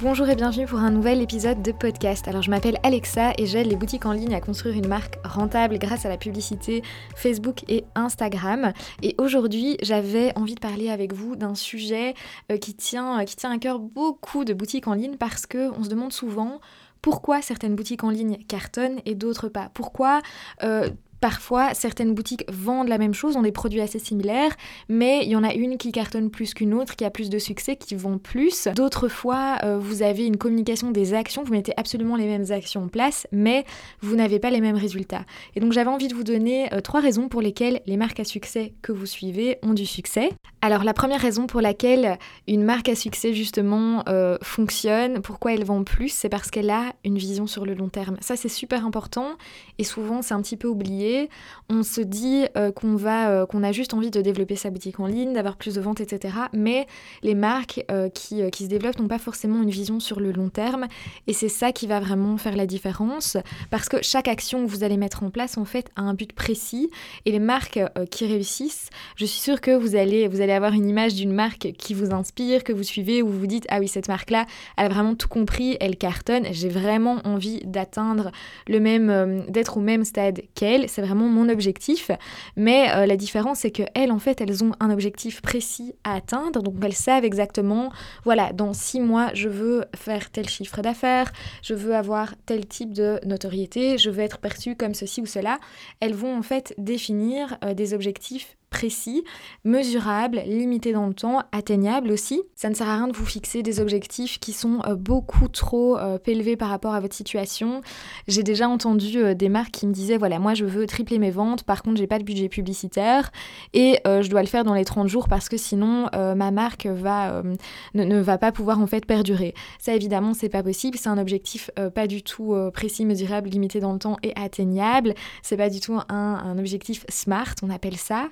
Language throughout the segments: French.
Bonjour et bienvenue pour un nouvel épisode de podcast. Alors je m'appelle Alexa et j'aide les boutiques en ligne à construire une marque rentable grâce à la publicité Facebook et Instagram. Et aujourd'hui j'avais envie de parler avec vous d'un sujet euh, qui tient, à cœur beaucoup de boutiques en ligne parce qu'on se demande souvent pourquoi certaines boutiques en ligne cartonnent et d'autres pas. Pourquoi euh, Parfois, certaines boutiques vendent la même chose, ont des produits assez similaires, mais il y en a une qui cartonne plus qu'une autre, qui a plus de succès, qui vend plus. D'autres fois, euh, vous avez une communication des actions, vous mettez absolument les mêmes actions en place, mais vous n'avez pas les mêmes résultats. Et donc j'avais envie de vous donner euh, trois raisons pour lesquelles les marques à succès que vous suivez ont du succès. Alors la première raison pour laquelle une marque à succès justement euh, fonctionne, pourquoi elle vend plus, c'est parce qu'elle a une vision sur le long terme. Ça c'est super important et souvent c'est un petit peu oublié on se dit euh, qu'on va, euh, qu'on a juste envie de développer sa boutique en ligne, d'avoir plus de ventes, etc. Mais les marques qui, qui, se développent n'ont pas forcément une vision sur le long terme, et c'est ça qui va vraiment faire la différence, parce que chaque action que vous allez mettre en place, en fait, a un but précis, et les marques qui réussissent, je suis sûre que vous allez, vous allez avoir une image d'une marque qui vous inspire, que vous suivez, où vous vous dites ah oui cette marque-là, elle a vraiment tout compris, elle cartonne, j'ai vraiment envie d'atteindre le même, d'être au même stade qu'elle c'est vraiment mon objectif. Mais euh, la différence, c'est qu'elles, en fait, elles ont un objectif précis à atteindre. Donc, elles savent exactement, voilà, dans six mois, je veux faire tel chiffre d'affaires, je veux avoir tel type de notoriété, je veux être perçue comme ceci ou cela. Elles vont, en fait, définir euh, des objectifs précis, mesurable, limité dans le temps, atteignable aussi. Ça ne sert à rien de vous fixer des objectifs qui sont euh, beaucoup trop euh, élevés par rapport à votre situation. J'ai déjà entendu euh, des marques qui me disaient voilà, moi je veux tripler mes ventes, par contre j'ai pas de budget publicitaire et je dois le faire dans les 30 jours parce que sinon ma marque ne, va pas pouvoir en fait perdurer. Ça évidemment c'est pas possible, c'est un objectif pas du tout précis, mesurable, limité dans le temps et atteignable. C'est pas du tout un objectif smart, on appelle ça.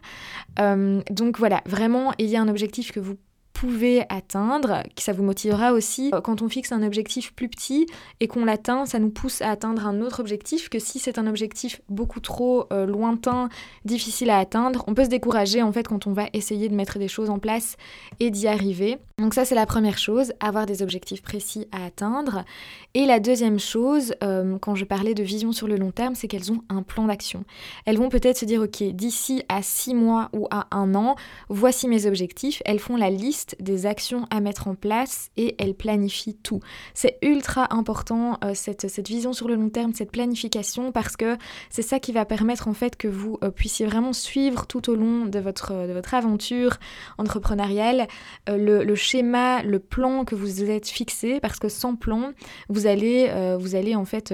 Euh, donc voilà, vraiment, il y a un objectif que vous pouvez atteindre, que ça vous motivera aussi. Euh, quand on fixe un objectif plus petit et qu'on l'atteint, ça nous pousse à atteindre un autre objectif que si c'est un objectif beaucoup trop euh, lointain, difficile à atteindre, on peut se décourager en fait quand on va essayer de mettre des choses en place et d'y arriver. Donc ça c'est la première chose, avoir des objectifs précis à atteindre. Et la deuxième chose, euh, quand je parlais de vision sur le long terme, c'est qu'elles ont un plan d'action. Elles vont peut-être se dire ok, d'ici à six mois ou à un an, voici mes objectifs. Elles font la liste des actions à mettre en place et elle planifie tout. C'est ultra important euh, cette, cette, vision sur le long terme, cette planification, parce que c'est ça qui va permettre en fait que vous euh, puissiez vraiment suivre tout au long de votre, de votre aventure entrepreneuriale euh, le, le, schéma, le plan que vous êtes fixé, parce que sans plan, vous allez, vous allez en fait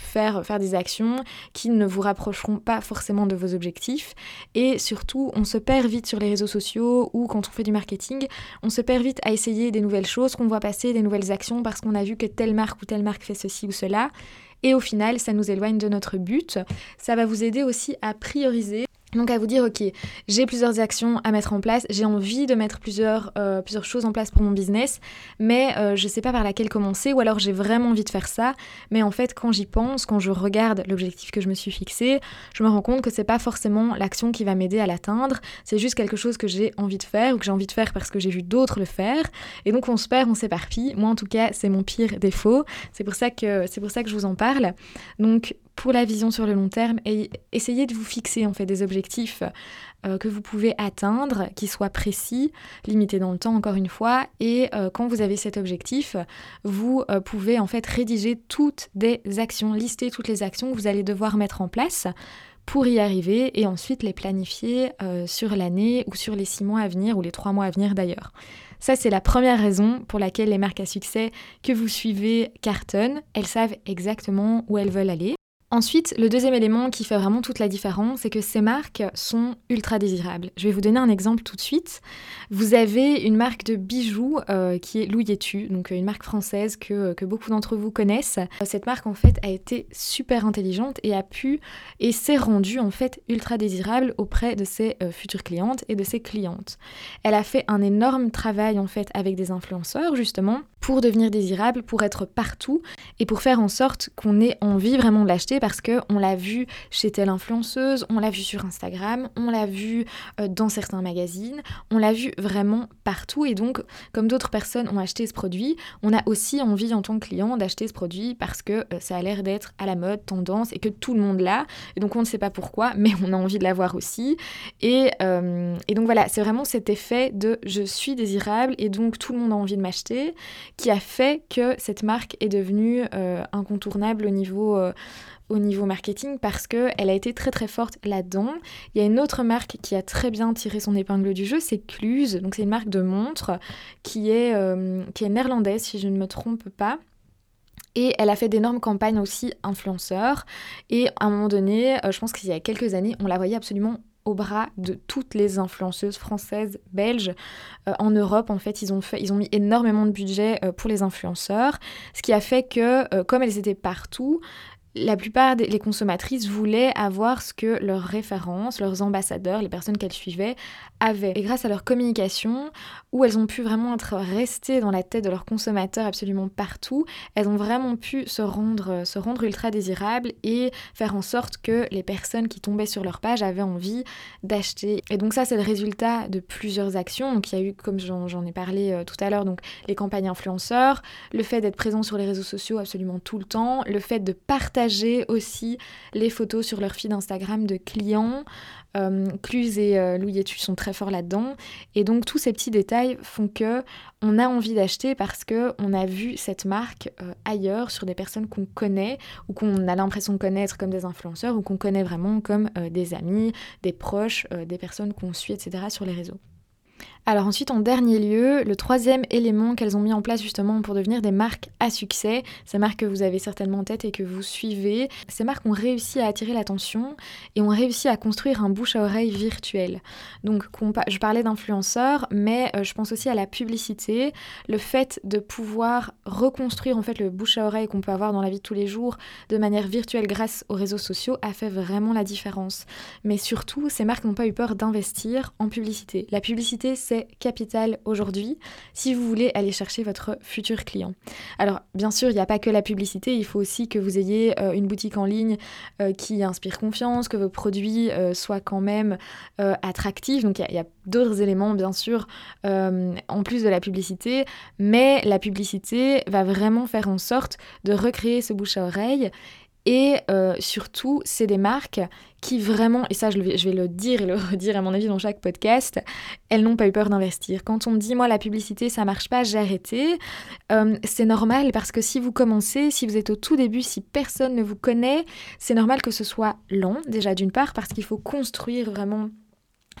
faire, des actions qui ne vous rapprocheront pas forcément de vos objectifs. Et surtout, on se perd vite sur les réseaux sociaux ou quand on fait du marketing, on se perd vite à essayer des nouvelles choses qu'on voit passer, des nouvelles actions parce qu'on a vu que telle marque ou telle marque fait ceci ou cela. Et au final, ça nous éloigne de notre but. Ça va vous aider aussi à prioriser donc à vous dire, ok, j'ai plusieurs actions à mettre en place, j'ai envie de mettre plusieurs, euh, plusieurs choses en place pour mon business, mais euh, je ne sais pas par laquelle commencer, ou alors j'ai vraiment envie de faire ça, mais en fait quand j'y pense, quand je regarde l'objectif que je me suis fixé, je me rends compte que c'est pas forcément l'action qui va m'aider à l'atteindre, c'est juste quelque chose que j'ai envie de faire, ou que j'ai envie de faire parce que j'ai vu d'autres le faire, et donc on se perd, on s'éparpille, moi en tout cas c'est mon pire défaut, c'est pour, ça que, pour ça que je vous en parle. Donc pour la vision sur le long terme et essayez de vous fixer en fait des objectifs euh, que vous pouvez atteindre, qui soient précis, limités dans le temps encore une fois, et euh, quand vous avez cet objectif, vous euh, pouvez en fait rédiger toutes des actions, lister toutes les actions que vous allez devoir mettre en place pour y arriver et ensuite les planifier sur l'année ou sur les six mois à venir ou les trois mois à venir d'ailleurs. Ça, c'est la première raison pour laquelle les marques à succès que vous suivez cartonnent. Elles savent exactement où elles veulent aller. Ensuite, le deuxième élément qui fait vraiment toute la différence, c'est que ces marques sont ultra désirables. Je vais vous donner un exemple tout de suite. Vous avez une marque de bijoux euh, qui est Louis donc euh, une marque française que, que beaucoup d'entre vous connaissent. Cette marque en fait a été super intelligente et a pu et s'est rendue en fait ultra désirable auprès de ses euh, futures clientes et de ses clientes. Elle a fait un énorme travail en fait avec des influenceurs justement pour devenir désirable, pour être partout et pour faire en sorte qu'on ait envie vraiment de l'acheter parce que on l'a vu chez telle influenceuse, on l'a vu sur Instagram, on l'a vu euh, dans certains magazines, on l'a vu vraiment partout et donc comme d'autres personnes ont acheté ce produit, on a aussi envie en tant que client d'acheter ce produit parce que euh, ça a l'air d'être à la mode, tendance et que tout le monde l'a. Et donc on ne sait pas pourquoi mais on a envie de l'avoir aussi. Et, euh, et donc voilà c'est vraiment cet effet de je suis désirable et donc tout le monde a envie de m'acheter qui a fait que cette marque est devenue incontournable au niveau au niveau marketing parce qu'elle a été très très forte là-dedans. Il y a une autre marque qui a très bien tiré son épingle du jeu, c'est Cluse. Donc c'est une marque de montres qui est, euh, qui est néerlandaise si je ne me trompe pas. Et elle a fait d'énormes campagnes aussi influenceurs. Et à un moment donné, euh, je pense qu'il y a quelques années, on la voyait absolument au bras de toutes les influenceuses françaises, belges. Euh, en Europe, en fait, ils ont, fait, ils ont mis énormément de budget pour les influenceurs, ce qui a fait que, comme elles étaient partout, la plupart des consommatrices voulaient avoir ce que leurs références, leurs ambassadeurs, les personnes qu'elles suivaient avaient. Et grâce à leur communication, où elles ont pu vraiment être restées dans la tête de leurs consommateurs absolument partout, elles ont vraiment pu se rendre, rendre ultra désirables et faire en sorte que les personnes qui tombaient sur leur page avaient envie d'acheter. Et donc ça, c'est le résultat de plusieurs actions. Donc il y a eu, comme j'en ai parlé euh, tout à l'heure, donc les campagnes influenceurs, le fait d'être présent sur les réseaux sociaux absolument tout le temps, le fait de partager aussi les photos sur leur feed Instagram de clients. Euh, Cluse et euh, Louis sont très forts là-dedans. Et donc tous ces petits détails font que on a envie d'acheter parce que on a vu cette marque euh, ailleurs sur des personnes qu'on connaît ou qu'on a l'impression de connaître comme des influenceurs ou qu'on connaît vraiment comme euh, des amis, des proches, des personnes qu'on suit, etc. sur les réseaux. Alors ensuite, en dernier lieu, le troisième élément qu'elles ont mis en place justement pour devenir des marques à succès, ces marques que vous avez certainement en tête et que vous suivez, ces marques ont réussi à attirer l'attention et ont réussi à construire un bouche à oreille virtuel. Donc je parlais d'influenceurs, mais euh, je pense aussi à la publicité, le fait de pouvoir reconstruire en fait le bouche à oreille qu'on peut avoir dans la vie de tous les jours de manière virtuelle grâce aux réseaux sociaux a fait vraiment la différence. Mais surtout, ces marques n'ont pas eu peur d'investir en publicité. La publicité, c'est capital aujourd'hui si vous voulez aller chercher votre futur client. Alors bien sûr, il n'y a pas que la publicité, il faut aussi que vous ayez euh, une boutique en ligne euh, qui inspire confiance, que vos produits euh, soient quand même attractifs. Donc il y a, d'autres éléments bien sûr en plus de la publicité, mais la publicité va vraiment faire en sorte de recréer ce bouche à oreille et euh, surtout, c'est des marques qui vraiment, et ça je, vais le dire et le redire à mon avis dans chaque podcast, elles n'ont pas eu peur d'investir. Quand on me dit, moi la publicité ça marche pas, j'ai arrêté, euh, c'est normal parce que si vous commencez, si vous êtes au tout début, si personne ne vous connaît, c'est normal que ce soit long, déjà d'une part, parce qu'il faut construire vraiment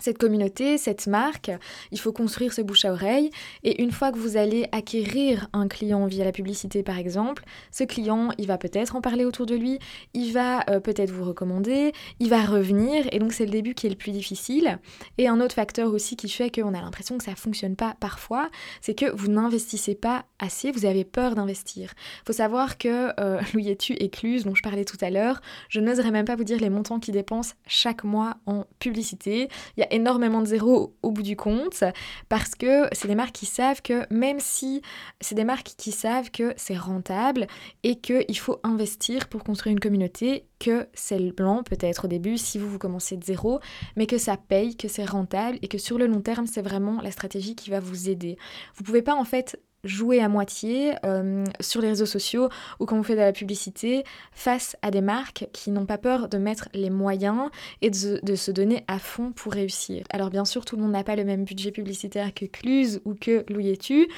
cette communauté, cette marque, il faut construire ce bouche à oreille. Et une fois que vous allez acquérir un client via la publicité, par exemple, ce client, il va peut-être en parler autour de lui, il va euh, peut-être vous recommander, il va revenir. Et donc, c'est le début qui est le plus difficile. Et un autre facteur aussi qui fait qu'on a l'impression que ça fonctionne pas parfois, c'est que vous n'investissez pas assez, vous avez peur d'investir. Il faut savoir que euh, Louis Etu écluse, dont je parlais tout à l'heure, je n'oserais même pas vous dire les montants qu'il dépense chaque mois en publicité. Il énormément de zéros au bout du compte parce que c'est des marques qui savent que même si c'est des marques qui savent que c'est rentable et qu'il faut investir pour construire une communauté, que c'est le blanc peut-être au début si vous vous commencez de zéro, mais que ça paye, que c'est rentable et que sur le long terme c'est vraiment la stratégie qui va vous aider. Vous pouvez pas en fait jouer à moitié euh, sur les réseaux sociaux ou quand vous faites de la publicité face à des marques qui n'ont pas peur de mettre les moyens et de, se donner à fond pour réussir. Alors bien sûr, tout le monde n'a pas le même budget publicitaire que Cluse ou que Louis Tu.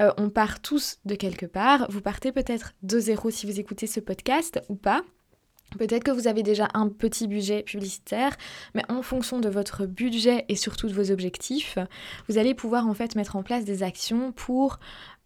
Euh, on part tous de quelque part. Vous partez peut-être de zéro si vous écoutez ce podcast ou pas. Peut-être que vous avez déjà un petit budget publicitaire, mais en fonction de votre budget et surtout de vos objectifs, vous allez pouvoir en fait mettre en place des actions pour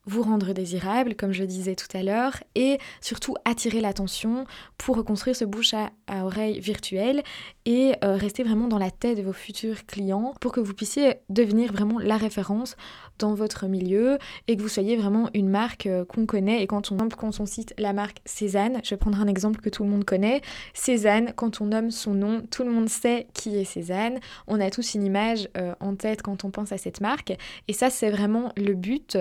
vous rendre désirable, comme je disais tout à l'heure, et surtout attirer l'attention pour reconstruire ce bouche à à oreille virtuelle et rester vraiment dans la tête de vos futurs clients pour que vous puissiez devenir vraiment la référence dans votre milieu et que vous soyez vraiment une marque qu'on connaît. Et quand on, quand on cite la marque Cézanne, je vais prendre un exemple que tout le monde connaît. Cézanne, quand on nomme son nom, tout le monde sait qui est Cézanne. On a tous une image en tête quand on pense à cette marque. Et ça, c'est vraiment le but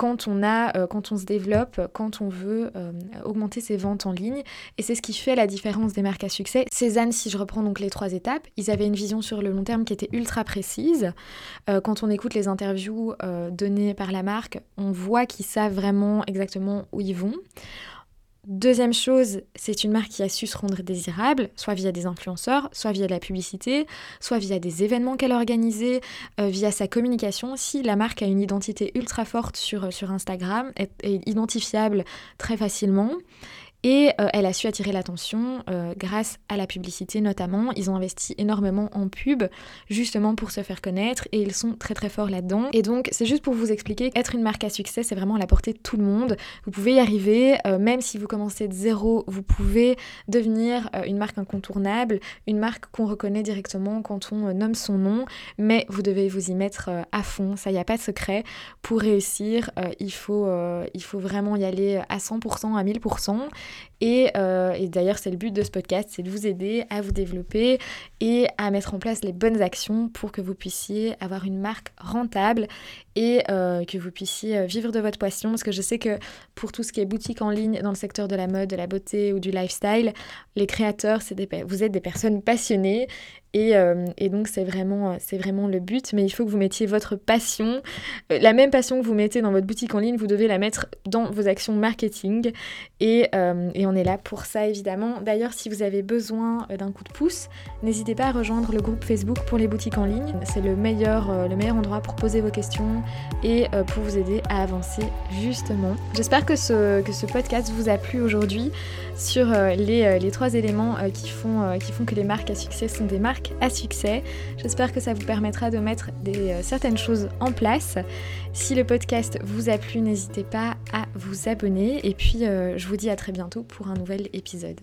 quand on, a, euh, quand on se développe, quand on veut euh, augmenter ses ventes en ligne. Et c'est ce qui fait la différence des marques à succès. Cézanne, si je reprends donc les trois étapes, ils avaient une vision sur le long terme qui était ultra précise. Euh, quand on écoute les interviews données par la marque, on voit qu'ils savent vraiment exactement où ils vont. Deuxième chose, c'est une marque qui a su se rendre désirable, soit via des influenceurs, soit via de la publicité, soit via des événements qu'elle a organisés, euh, via sa communication. Si la marque a une identité ultra forte sur, sur Instagram, est identifiable très facilement, et euh, elle a su attirer l'attention euh, grâce à la publicité notamment. Ils ont investi énormément en pub justement pour se faire connaître et ils sont très très forts là-dedans. Et donc c'est juste pour vous expliquer qu'être une marque à succès, c'est vraiment à la portée de tout le monde. Vous pouvez y arriver, euh, même si vous commencez de zéro, vous pouvez devenir une marque incontournable, une marque qu'on reconnaît directement quand on nomme son nom, mais vous devez vous y mettre à fond, ça y a pas de secret. Pour réussir, il, faut, il faut vraiment y aller à 100%, à 1000%. Euh, et, d'ailleurs, c'est le but de ce podcast, c'est de vous aider à vous développer et à mettre en place les bonnes actions pour que vous puissiez avoir une marque rentable et euh, que vous puissiez euh, vivre de votre passion. Parce que je sais que pour tout ce qui est boutique en ligne dans le secteur de la mode, de la beauté ou du lifestyle, les créateurs, des, vous êtes des personnes passionnées et, et, donc c'est vraiment, vraiment le but, mais il faut que vous mettiez votre passion, la même passion que vous mettez dans votre boutique en ligne, vous devez la mettre dans vos actions marketing. Et, et on est là pour ça évidemment. D'ailleurs, si vous avez besoin d'un coup de pouce, n'hésitez pas à rejoindre le groupe Facebook pour les boutiques en ligne. C'est le meilleur, le meilleur endroit pour poser vos questions, et euh, pour vous aider à avancer justement. J'espère que ce, que ce podcast vous a plu aujourd'hui sur euh, les, euh, les, trois éléments qui, font, qui font que les marques à succès sont des marques à succès. J'espère que ça vous permettra de mettre certaines choses en place. Si le podcast vous a plu, n'hésitez pas à vous abonner et puis je vous dis à très bientôt pour un nouvel épisode.